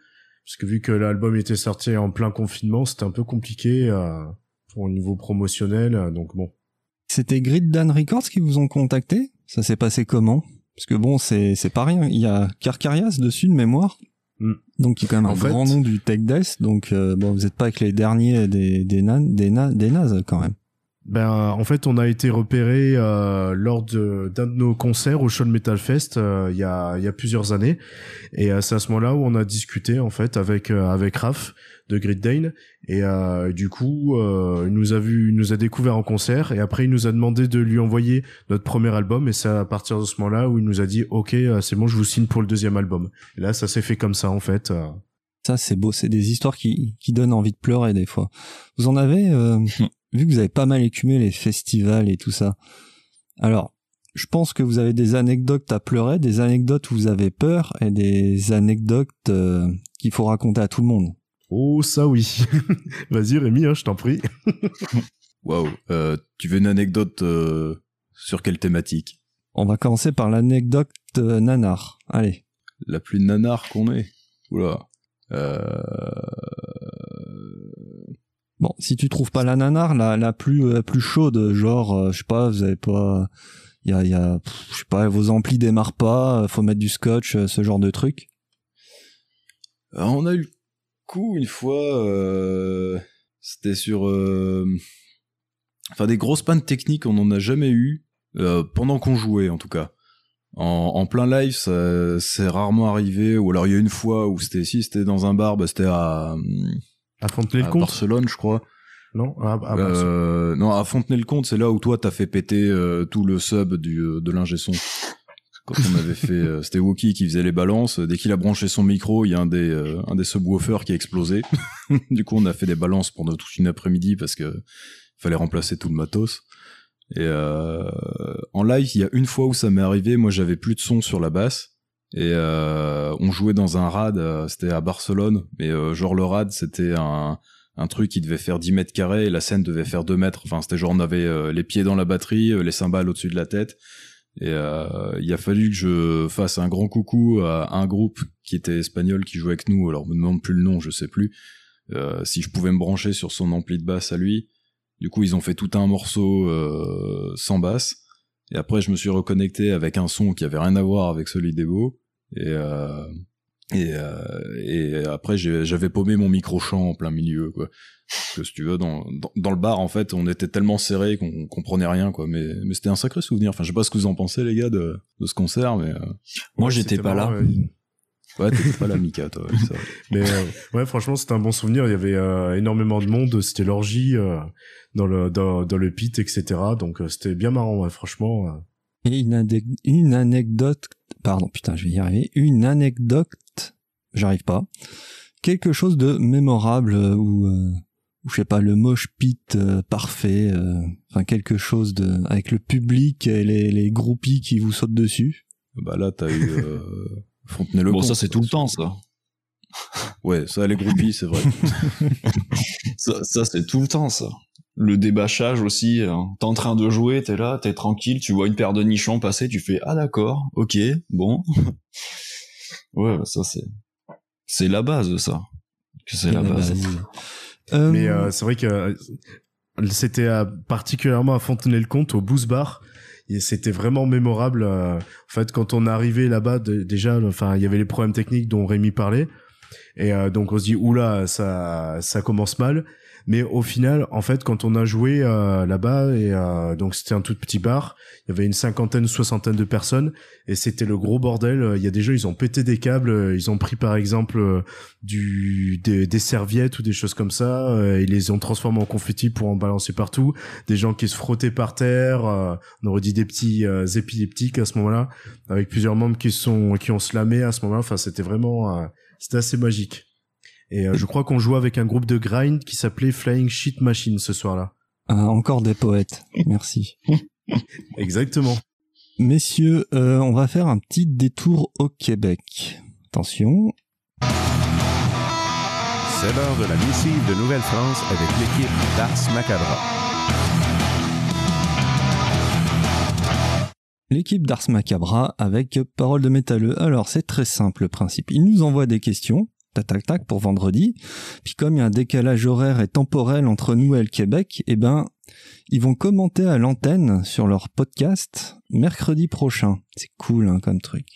Parce que vu que l'album était sorti en plein confinement, c'était un peu compliqué euh, au niveau promotionnel. donc bon. C'était Grid Dan Records qui vous ont contacté? Ça s'est passé comment? Parce que bon, c'est c'est pas rien. Il y a Carcarias dessus de mémoire. Mm. Donc y a quand même En un fait- grand nom du tech death. Donc bon, vous n'êtes pas avec les derniers des des nan, des, na- des nazes quand même. Ben, en fait, on a été repéré euh, lors de- d'un de, nos concerts au Show Metal Fest euh, il y, a, il y a plusieurs années. Et euh, c'est à ce moment-là où on a discuté en fait avec euh, avec Raph de Grid Dane. Et euh, du coup, euh, il nous a vu, il nous a découvert en concert. Et après, il nous a demandé de lui envoyer notre premier album. Et c'est à partir de ce moment-là où il nous a dit, ok, euh, c'est bon, je vous signe pour le deuxième album. Et là, ça s'est fait comme ça en fait. euh. Ça c'est beau. C'est des histoires qui qui donnent envie de pleurer des fois. Vous en avez euh, vu que vous avez pas mal écumé les festivals et tout ça. Alors. Je pense que vous avez des anecdotes à pleurer, des anecdotes où vous avez peur et des anecdotes euh, qu'il faut raconter à tout le monde. Oh, ça oui. Vas-y, Rémi, hein, je t'en prie. Waouh. Euh, tu veux une anecdote euh, sur quelle thématique? On va commencer par l'anecdote euh, nanar. Allez. La plus nanar qu'on ait. Oula. Euh... Bon, si tu trouves pas la nanar, la, la plus euh, plus chaude, genre, euh, je sais pas, vous avez pas, il y a, y a je sais pas, vos amplis démarrent pas, euh, faut mettre du scotch, ce genre de truc. On a eu le coup une fois, euh, c'était sur, euh, enfin des grosses pannes techniques, on en a jamais eu euh, pendant qu'on jouait en tout cas. En, en plein live, c'est rarement arrivé. Ou alors il y a une fois où c'était si c'était dans un bar, bah, c'était à, À à Fontenay-le-Comte Barcelone, je crois. Non ah, bah, Euh, non, à Fontenay-le-Comte, c'est là où toi t'as fait péter euh, tout le sub du, euh, de l'ingé son. quand on avait fait, euh, c'était Wookie qui faisait les balances. Dès qu'il a branché son micro, il y a un des, euh, un des subwoofers qui a explosé. du coup, on a fait des balances pendant toute une après-midi parce que fallait remplacer tout le matos. Et euh, en live, il y a une fois où ça m'est arrivé, moi j'avais plus de son sur la basse. Et euh, on jouait dans un rad, euh, c'était à Barcelone, mais euh, genre le rad c'était un, un truc qui devait faire 10 mètres carrés et la scène devait faire 2 mètres. Enfin c'était genre on avait euh, les pieds dans la batterie, euh, les cymbales au-dessus de la tête. Et euh, il a fallu que je fasse un grand coucou à un groupe qui était espagnol qui jouait avec nous. Alors on me demande plus le nom, je sais plus. Euh, si je pouvais me brancher sur son ampli de basse à lui. Du coup ils ont fait tout un morceau euh, sans basse. Et après je me suis reconnecté avec un son qui avait rien à voir avec celui d'Evo. Et, euh, et, euh, et après, j'avais paumé mon micro-champ en plein milieu, quoi. Parce que si tu veux, dans, dans, dans le bar, en fait, on était tellement serrés qu'on comprenait rien, quoi. Mais, mais c'était un sacré souvenir. Enfin, je sais pas ce que vous en pensez, les gars, de, de ce concert, mais... euh, Moi, Ouais, j'étais pas là. ouais. Ouais, t'étais pas là, Mika, toi. Mais euh, ouais, franchement, c'était un bon souvenir. Il y avait euh, énormément de monde. C'était l'orgie euh, dans le dans, dans le pit, etc. Donc euh, c'était bien marrant, ouais, franchement. Et une, une anecdote, pardon, putain, je vais y arriver, une anecdote, j'arrive pas, quelque chose de mémorable euh, ou, euh, ou je sais pas, le moche pit euh, parfait, euh, enfin quelque chose de, avec le public et les, les groupies qui vous sautent dessus. Bah là, t'as eu euh, Fontenay-le-Comte. Bon, ça, c'est tout le temps, ça. Ouais, ça, les groupies, c'est vrai. Ça, ça, c'est tout le temps, ça. Le débâchage aussi. hein. T'es en train de jouer, t'es là, t'es tranquille, tu vois une paire de nichons passer, tu fais ah d'accord, ok, bon. ouais, bah, ça c'est c'est la base, ça. Que c'est la base. Euh, Mais euh, c'est vrai que euh, c'était particulièrement à Fontenay-le-Comte, au Booze Bar. Et c'était vraiment mémorable. euh, en fait, quand on est arrivé là-bas, de- déjà, enfin, il y avait les problèmes techniques dont Rémi parlait. Et euh, donc on se dit oula, ça, ça commence mal. Mais au final, en fait, quand on a joué euh, là-bas, et euh, donc c'était un tout petit bar, il y avait une cinquantaine, soixantaine de personnes, et c'était le gros bordel. Il y a des gens, ils ont pété des câbles, ils ont pris par exemple euh, du des, des serviettes ou des choses comme ça, euh, ils les ont transformées en confetti pour en balancer partout. Des gens qui se frottaient par terre, euh, on aurait dit des petits euh, épileptiques à ce moment-là, avec plusieurs membres qui sont qui ont slamé à ce moment-là. Enfin, c'était vraiment euh, c'était assez magique. Et euh, je crois qu'on jouait avec un groupe de grind qui s'appelait Flying Shit Machine ce soir-là. ah, encore des poètes, merci. Exactement. Messieurs, euh, on va faire un petit détour au Québec. Attention, C'est l'heure de la missive de Nouvelle-France avec l'équipe d'Ars Macabra. l'équipe d'Ars Macabra avec Parole de métalleux. Alors, c'est très simple le principe. Ils nous envoient des questions, tac tac tac, pour vendredi. Puis comme il y a un décalage horaire et temporel entre nous et le Québec, eh ben, ils vont commenter à l'antenne sur leur podcast mercredi prochain. C'est cool hein, comme truc.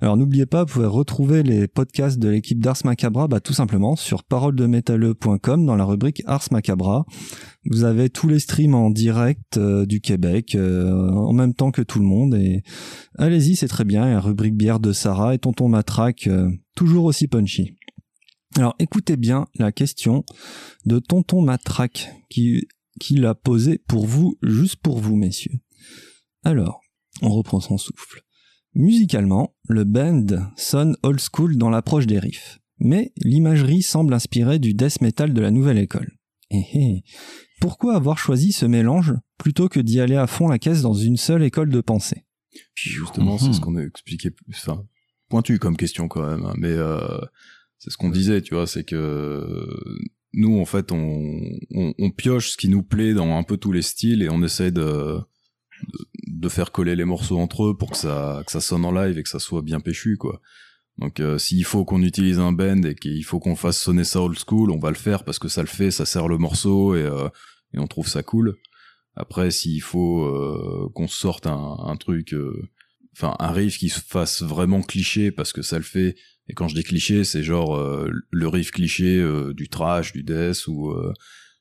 Alors n'oubliez pas, vous pouvez retrouver les podcasts de l'équipe d'Ars Macabra bah, tout simplement sur paroledemétalleux.com dans la rubrique Ars Macabra. Vous avez tous les streams en direct euh, du Québec euh, en même temps que tout le monde et allez-y, c'est très bien. Il la rubrique bière de Sarah et Tonton Matraque euh, toujours aussi punchy. Alors écoutez bien la question de Tonton Matraque qui qui l'a posée pour vous, juste pour vous messieurs. Alors, on reprend son souffle. Musicalement, le band sonne old school dans l'approche des riffs, mais l'imagerie semble inspirée du death metal de la nouvelle école. Eh eh. Pourquoi avoir choisi ce mélange plutôt que d'y aller à fond la caisse dans une seule école de pensée? Justement, c'est ce qu'on a expliqué. Enfin, pointu comme question quand même, hein, mais euh, c'est ce qu'on disait, tu vois, c'est que nous, en fait, on, on, on pioche ce qui nous plaît dans un peu tous les styles et on essaie de, de, faire coller les morceaux entre eux pour que ça, que ça sonne en live et que ça soit bien péchu, quoi. Donc, euh, s'il faut qu'on utilise un bend et qu'il faut qu'on fasse sonner ça old school, on va le faire parce que ça le fait, ça sert le morceau et, euh, et on trouve ça cool. Après, s'il faut euh, qu'on sorte un, un truc, euh, enfin un riff qui se fasse vraiment cliché parce que ça le fait. Et quand je dis cliché, c'est genre euh, le riff cliché euh, du trash, du death ou euh,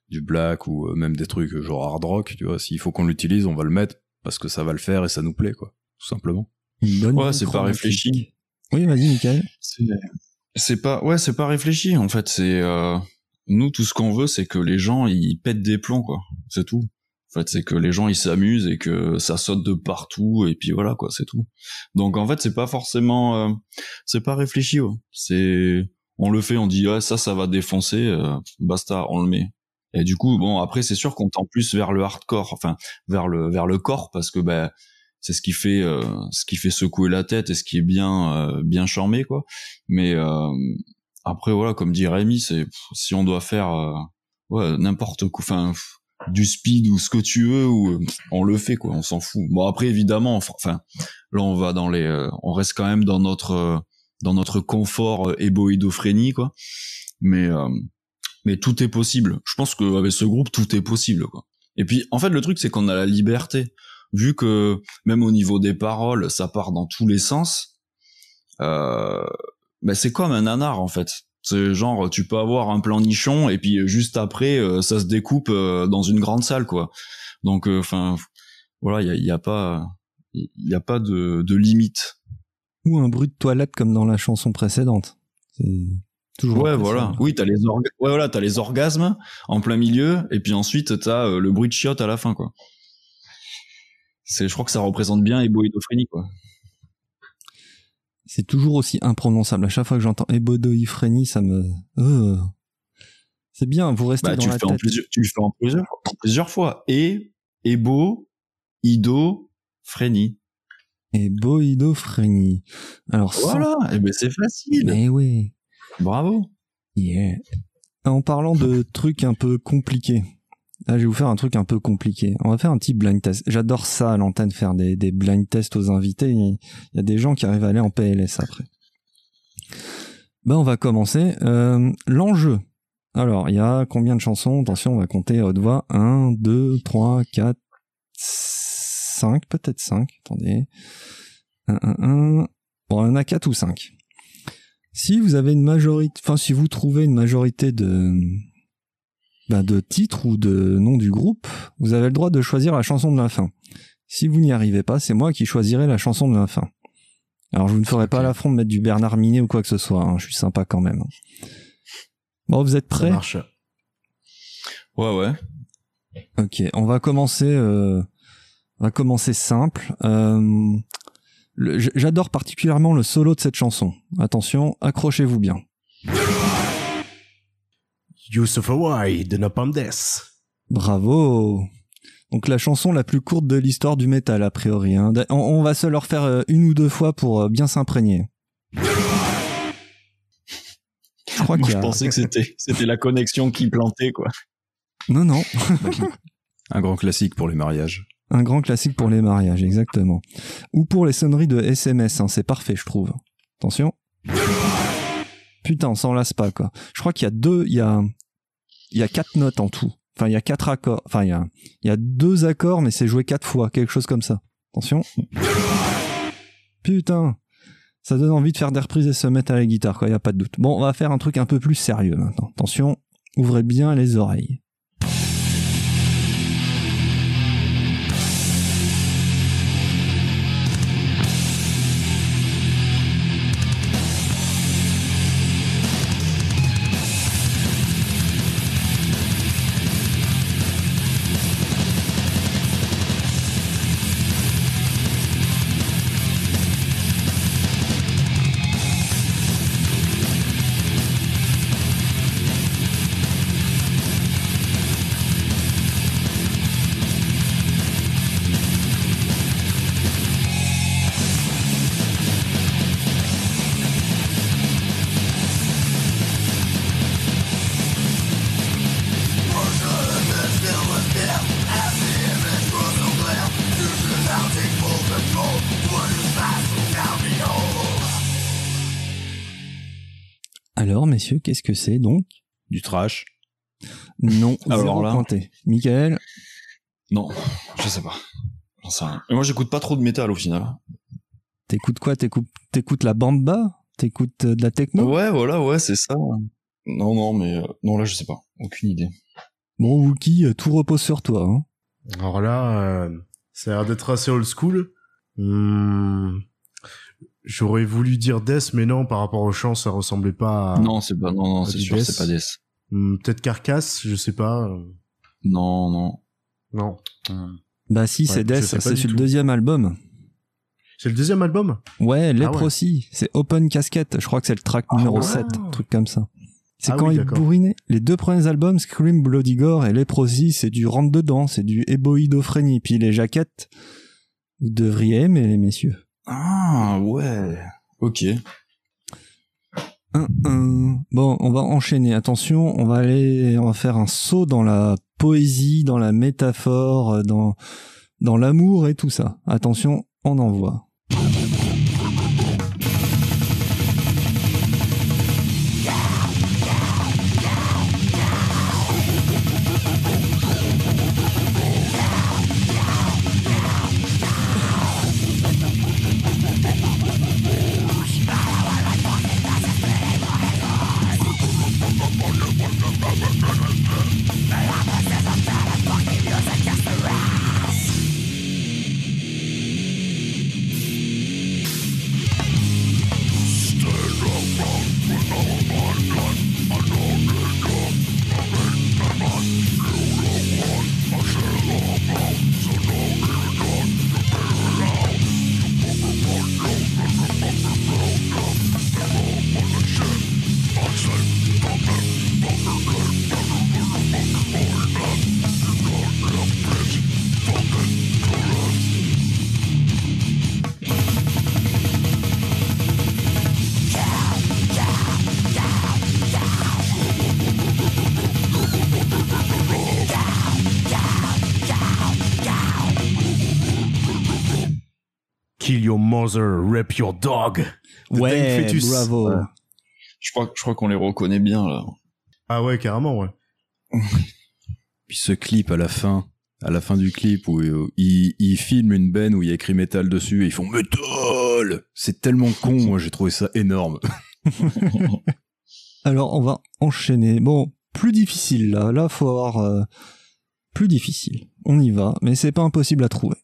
du black ou euh, même des trucs genre hard rock. Tu vois, s'il faut qu'on l'utilise, on va le mettre parce que ça va le faire et ça nous plaît, quoi, tout simplement. Bonne Ouais, c'est pas réfléchi. Oui, vas-y, Michael. C'est c'est pas ouais, c'est pas réfléchi en fait, c'est euh, nous tout ce qu'on veut c'est que les gens ils pètent des plombs quoi. C'est tout. En fait, c'est que les gens ils s'amusent et que ça saute de partout et puis voilà quoi, c'est tout. Donc en fait, c'est pas forcément, euh, c'est pas réfléchi. Ouais. C'est, on le fait, on dit ah ça, ça va défoncer, euh, basta, on le met. Et du coup, bon après c'est sûr qu'on tend plus vers le hardcore, enfin vers le vers le corps parce que ben c'est ce qui fait euh, ce qui fait secouer la tête et ce qui est bien bien charmé quoi. Mais après voilà, comme dit Rémi, c'est si on doit faire ouais n'importe quoi, enfin du speed ou ce que tu veux ou euh, on le fait quoi on s'en fout. Bon après évidemment enfin là on va dans les euh, on reste quand même dans notre euh, dans notre confort éboïdophrénie quoi. Mais mais tout est possible. Je pense qu'avec ce groupe tout est possible quoi. Et puis en fait le truc c'est qu'on a la liberté. Vu que même au niveau des paroles ça part dans tous les sens euh, ben c'est comme un nanar en fait c'est genre tu peux avoir un plan nichon et puis euh, juste après euh, ça se découpe euh, dans une grande salle quoi. Donc enfin voilà, il y a, y a, pas il y a pas de, de limite. Ou un bruit de toilette comme dans la chanson précédente. C'est toujours Ouais, voilà. Oui, t'as les orga... ouais voilà, t'as les orgasmes en plein milieu et puis ensuite t'as le bruit de chiotte à la fin quoi. C'est je crois que ça représente bien éboïdophrénie quoi c'est toujours aussi imprononçable. À chaque fois que j'entends Ebodoifreni, ça me. Euh. C'est bien, vous restez bah, dans la tête. Plusieurs, tu le fais en plusieurs, en plusieurs fois. Et, Ebo, Ido, Frénie. Ebo, Ido, Frénie. Alors, voilà, et eh ben c'est facile. Mais oui. Bravo. Yeah. En parlant de trucs un peu compliqués, Là, je vais vous faire un truc un peu compliqué. On va faire un petit blind test. J'adore ça à l'antenne, faire des, des blind tests aux invités. Il y a des gens qui arrivent à aller en PLS après. Ben, on va commencer. Euh, L'enjeu. Alors, il y a combien de chansons? Attention, on va compter haute voix. 1, 2, 3, 4, 5, peut-être 5. Attendez. 1, 1, 1. Bon, il y en a 4 ou 5. Si vous avez une majorité, enfin, si vous trouvez une majorité de, bah, de titre ou de nom du groupe, vous avez le droit de choisir la chanson de la fin. Si vous n'y arrivez pas, c'est moi qui choisirai la chanson de la fin. Alors je vous ne ferai pas l'affront de mettre du Bernard Minet ou quoi que ce soit, hein. je suis sympa quand même. Bon, vous êtes prêts? Ça marche. Ouais, ouais. Ok, on va commencer, euh, on va commencer simple. Euh, J'adore particulièrement le solo de cette chanson. Attention, accrochez-vous bien. Use of Hawaii de Napalm Death. Bravo. Donc la chanson la plus courte de l'histoire du métal a priori. Hein. On, va se leur faire euh, une ou deux fois pour euh, bien s'imprégner. Je crois je pensais que c'était c'était la connexion qui plantait quoi. Non non. Un grand classique pour les mariages. Un grand classique pour les mariages, exactement. Ou pour les sonneries de SMS, hein. c'est parfait, je trouve. Attention. Putain, on s'en lasse pas, quoi. Je crois qu'il y a deux, il y a, il y a quatre notes en tout. Enfin, il y a quatre accords. Enfin, il y a, il y a deux accords, mais c'est joué quatre fois, quelque chose comme ça. Attention. Putain. Ça donne envie de faire des reprises et se mettre à la guitare, quoi. Il y a pas de doute. Bon, on va faire un truc un peu plus sérieux maintenant. Attention. Ouvrez bien les oreilles. Messieurs, qu'est-ce que c'est donc? Du trash. Non, alors là, pointé. Michael? Non, je sais pas. moi, j'écoute pas trop de métal au final. T'écoutes quoi? T'écoutes la bamba? T'écoutes euh, de la techno? Ouais, voilà, ouais, c'est ça. Non, non, mais euh, non, là, je sais pas. Aucune idée. Bon, Wookie, euh, tout repose sur toi. Hein. Alors là, ça a l'air d'être assez old school. Hmm. J'aurais voulu dire Death, mais non, par rapport au chant, ça ressemblait pas à... Non, c'est pas, non, non, c'est sûr, c'est pas Death. Hmm, peut-être Carcasse, je sais pas. Non, non. Non. Bah si, c'est Death, c'est sur le deuxième album. C'est le deuxième album? Ouais, Ah ouais. Leprosy, c'est Open Casquette, je crois que c'est le track numéro ouais. 7, un truc comme ça. C'est Ah quand oui, il bourrinait. Les deux premiers albums, Scream, Bloody Gore et Leprosy, c'est du rentre dedans, c'est du éboïdophrénie. Puis les jaquettes, vous devriez aimer les messieurs. Ah, ouais. Ok. Bon, on va enchaîner. Attention, on va aller, on va faire un saut dans la poésie, dans la métaphore, dans dans l'amour et tout ça. Attention, on envoie. Mother, rape your dog. The Fetus. bravo. Ouais. Je crois, je crois qu'on les reconnaît bien, là. Ah ouais, carrément, ouais. Puis ce clip à la fin, à la fin du clip où euh, ils, ils filment une benne où il y a écrit métal dessus et ils font métal. C'est tellement con, moi j'ai trouvé ça énorme. Alors, on va enchaîner. Bon, plus difficile là. Là, faut avoir euh, plus difficile. On y va, mais c'est pas impossible à trouver.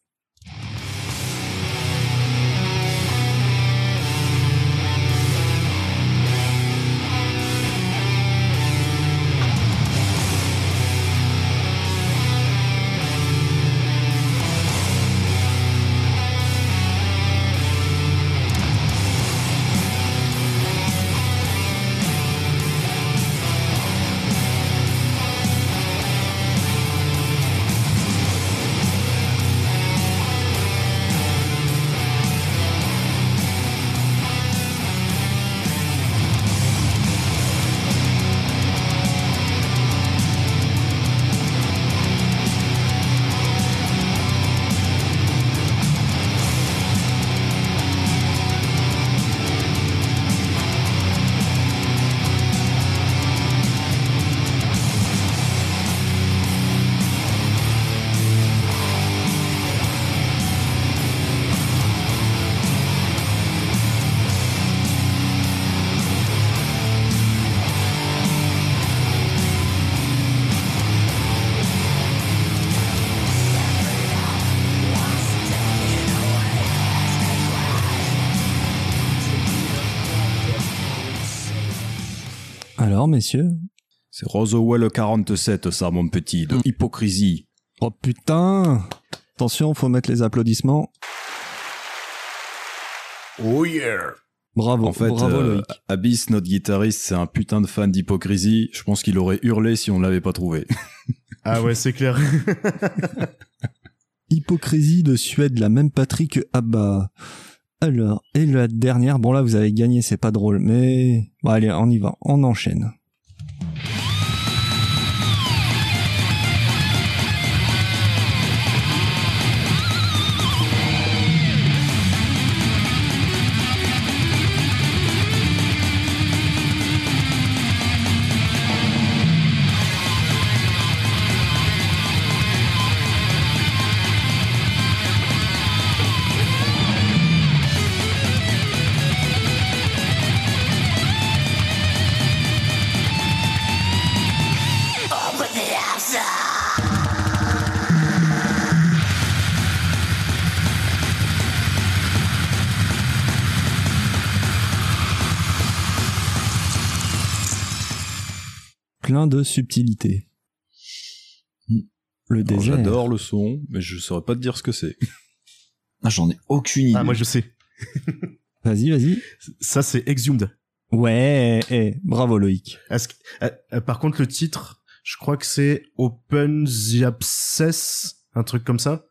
Alors, messieurs? C'est Roswell 47, ça, mon petit, de hypocrisie. Oh putain Attention, faut mettre les applaudissements. Oh yeah. Bravo, En fait, bravo euh, Loïc. Abyss, notre guitariste, c'est un putain de fan d'hypocrisie. Je pense qu'il aurait hurlé si on l'avait pas trouvé. Ah ouais, c'est clair. Hypocrisie de Suède, la même patrie que Abba. Alors, et la dernière, bon là vous avez gagné, c'est pas drôle, mais... Bon allez, on y va, on enchaîne. Plein de subtilités. Le Alors, désert. J'adore le son, mais je saurais pas te dire ce que c'est. Ah, j'en ai aucune idée. Ah, moi je sais. Vas-y, vas-y. Ça, c'est Exhumed. Ouais, eh, bravo Loïc. Est-ce que- euh, euh, par contre, le titre, je crois que c'est Open the Abscess, un truc comme ça.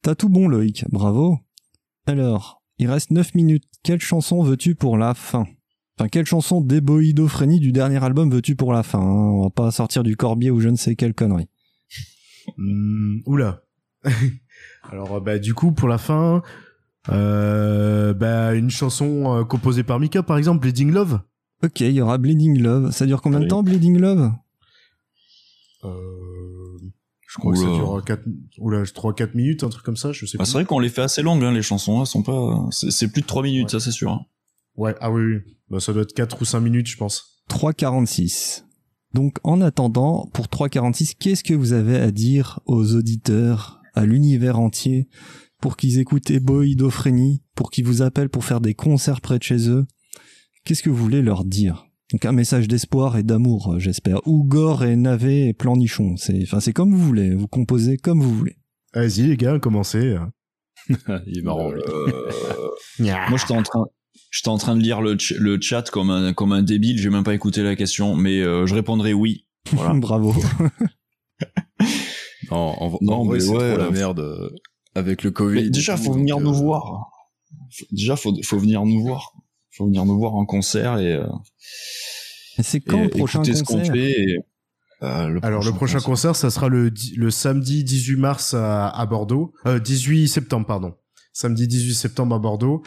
T'as tout bon Loïc, bravo. Alors, il reste 9 minutes. Quelle chanson veux-tu pour la fin? Enfin, quelle chanson d'éboïdophrénie du dernier album veux-tu pour la fin? Hein On va pas sortir du corbier ou je ne sais quelle connerie. Hmm, oula. Alors, euh, bah, du coup, pour la fin, euh, bah, une chanson euh, composée par Mika, par exemple, Bleeding Love. Ok, il y aura Bleeding Love. Ça dure combien de temps Bleeding Love? Euh, je crois que ça dure 4, oula, 3-4 minutes, un truc comme ça, je sais Bah, pas. c'est vrai qu'on les fait assez longues, hein, les chansons. Elles sont pas. C'est plus de 3 minutes, ça c'est sûr. hein. Ouais, ah oui, oui. Bah, ça doit être 4 ou 5 minutes, je pense. 3,46. Donc en attendant, pour 3,46, qu'est-ce que vous avez à dire aux auditeurs, à l'univers entier, pour qu'ils écoutent Eboïdophrénie, pour qu'ils vous appellent pour faire des concerts près de chez eux? Qu'est-ce que vous voulez leur dire? Un message d'espoir et d'amour, euh, j'espère. Ou gore et navet et planichon. C'est, enfin, c'est comme vous voulez. Vous composez comme vous voulez. Vas-y, les gars, commencez. Il est marrant. lui. Moi, j'étais en train. J'étais en train de lire le, ch- le chat comme un, comme un débile, j'ai même pas écouté la question, mais euh, je répondrai oui. Voilà. Bravo. Non, en, en Non, vrai, mais c'est ouais, trop la euh, merde euh, avec le Covid. Mais déjà, faut venir donc, nous euh, voir. Déjà, faut, faut venir nous voir. Faut venir nous voir en concert et, euh, c'est quand et le prochain écouter ce qu'on concert fait. et, euh, Alors, le prochain concert, ça sera le, di- le samedi 18 mars à, à Bordeaux. Euh, 18 septembre, pardon. Samedi 18 septembre à Bordeaux,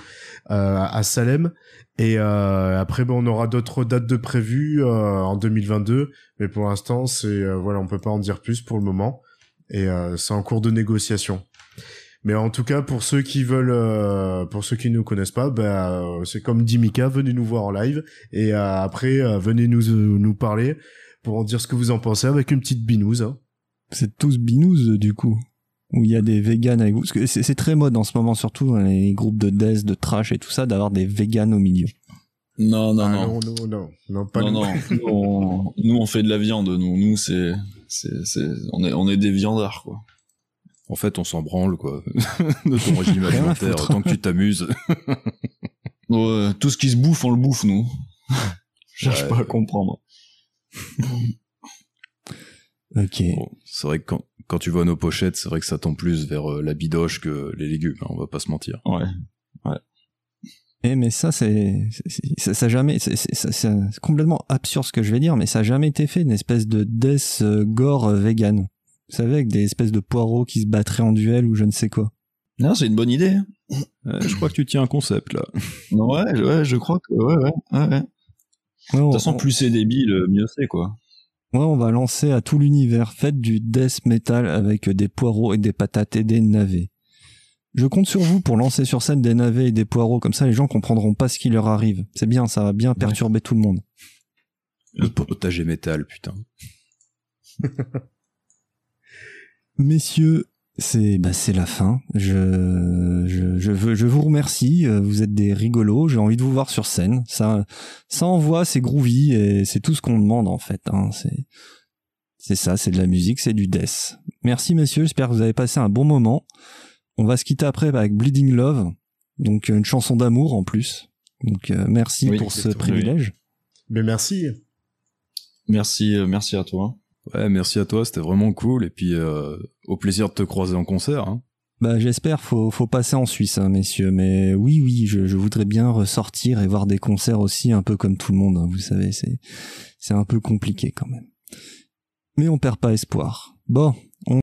euh, à Salem. Et euh, après, ben, on aura d'autres dates de prévues euh, en 2022. Mais pour l'instant, c'est euh, voilà, on peut pas en dire plus pour le moment. Et euh, c'est en cours de négociation. Mais en tout cas, pour ceux qui veulent, euh, pour ceux qui ne nous connaissent pas, ben, euh, c'est comme dit Mika, venez nous voir en live. Et euh, après, euh, venez nous nous parler pour en dire ce que vous en pensez avec une petite binouse. Hein. C'est tous binous euh, du coup. Où il y a des vegans avec vous. Parce que c'est très mode en ce moment, surtout dans les groupes de death, de trash et tout ça, d'avoir des vegans au milieu. Non, non, Ah, non. non, non, non, non, pas non, nous. non. Nous on, nous, on fait de la viande. Nous, nous, c'est, c'est, c'est, on est, on est des viandards, quoi. En fait, on s'en branle, quoi, de ton régime alimentaire, tant que tu t'amuses. Ouais, tout ce qui se bouffe, on le bouffe, nous. Je cherche Ouais. pas à comprendre. Ok. Bon, c'est vrai que quand, quand tu vois nos pochettes, c'est vrai que ça tend plus vers euh, la bidoche que les légumes, hein, on va pas se mentir. Ouais. Eh, mais ça, c'est, ça, jamais, c'est, complètement absurde ce que je vais dire, mais ça a jamais été fait, une espèce de death euh, gore euh, vegan. Vous savez, avec des espèces de poireaux qui se battraient en duel ou je ne sais quoi. Non, c'est une bonne idée. hein. Euh, je crois que tu tiens un concept, là. Ouais, ouais, je crois que, ouais, ouais, ouais, ouais. Ouais, De toute façon, plus c'est débile, mieux c'est, quoi. ouais, on va lancer à tout l'univers, faites du death metal avec des poireaux et des patates et des navets. Je compte sur vous pour lancer sur scène des navets et des poireaux, comme ça les gens comprendront pas ce qui leur arrive. C'est bien, ça va bien perturber tout le monde. Le potager métal, putain. Messieurs, c'est bah, c'est la fin. Je, je, je, veux, je vous remercie. Euh, Vous êtes des rigolos. J'ai envie de vous voir sur scène. Ça, ça envoie, c'est groovy et c'est tout ce qu'on demande en fait. Hein. C'est, c'est ça, c'est de la musique, c'est du death. Merci messieurs. J'espère que vous avez passé un bon moment. On va se quitter après avec Bleeding Love, donc une chanson d'amour en plus. Donc euh, merci Oui, pour ce privilège. Mais merci. Merci, euh, merci à toi. Ouais, merci à toi, c'était vraiment cool, et puis euh, au plaisir de te croiser en concert. Hein. Bah j'espère, faut, faut passer en Suisse, hein, messieurs. Mais oui, oui, je, voudrais bien ressortir et voir des concerts aussi, un peu comme tout le monde. hein, vous savez, c'est c'est un peu compliqué quand même. Mais on perd pas espoir. Bon,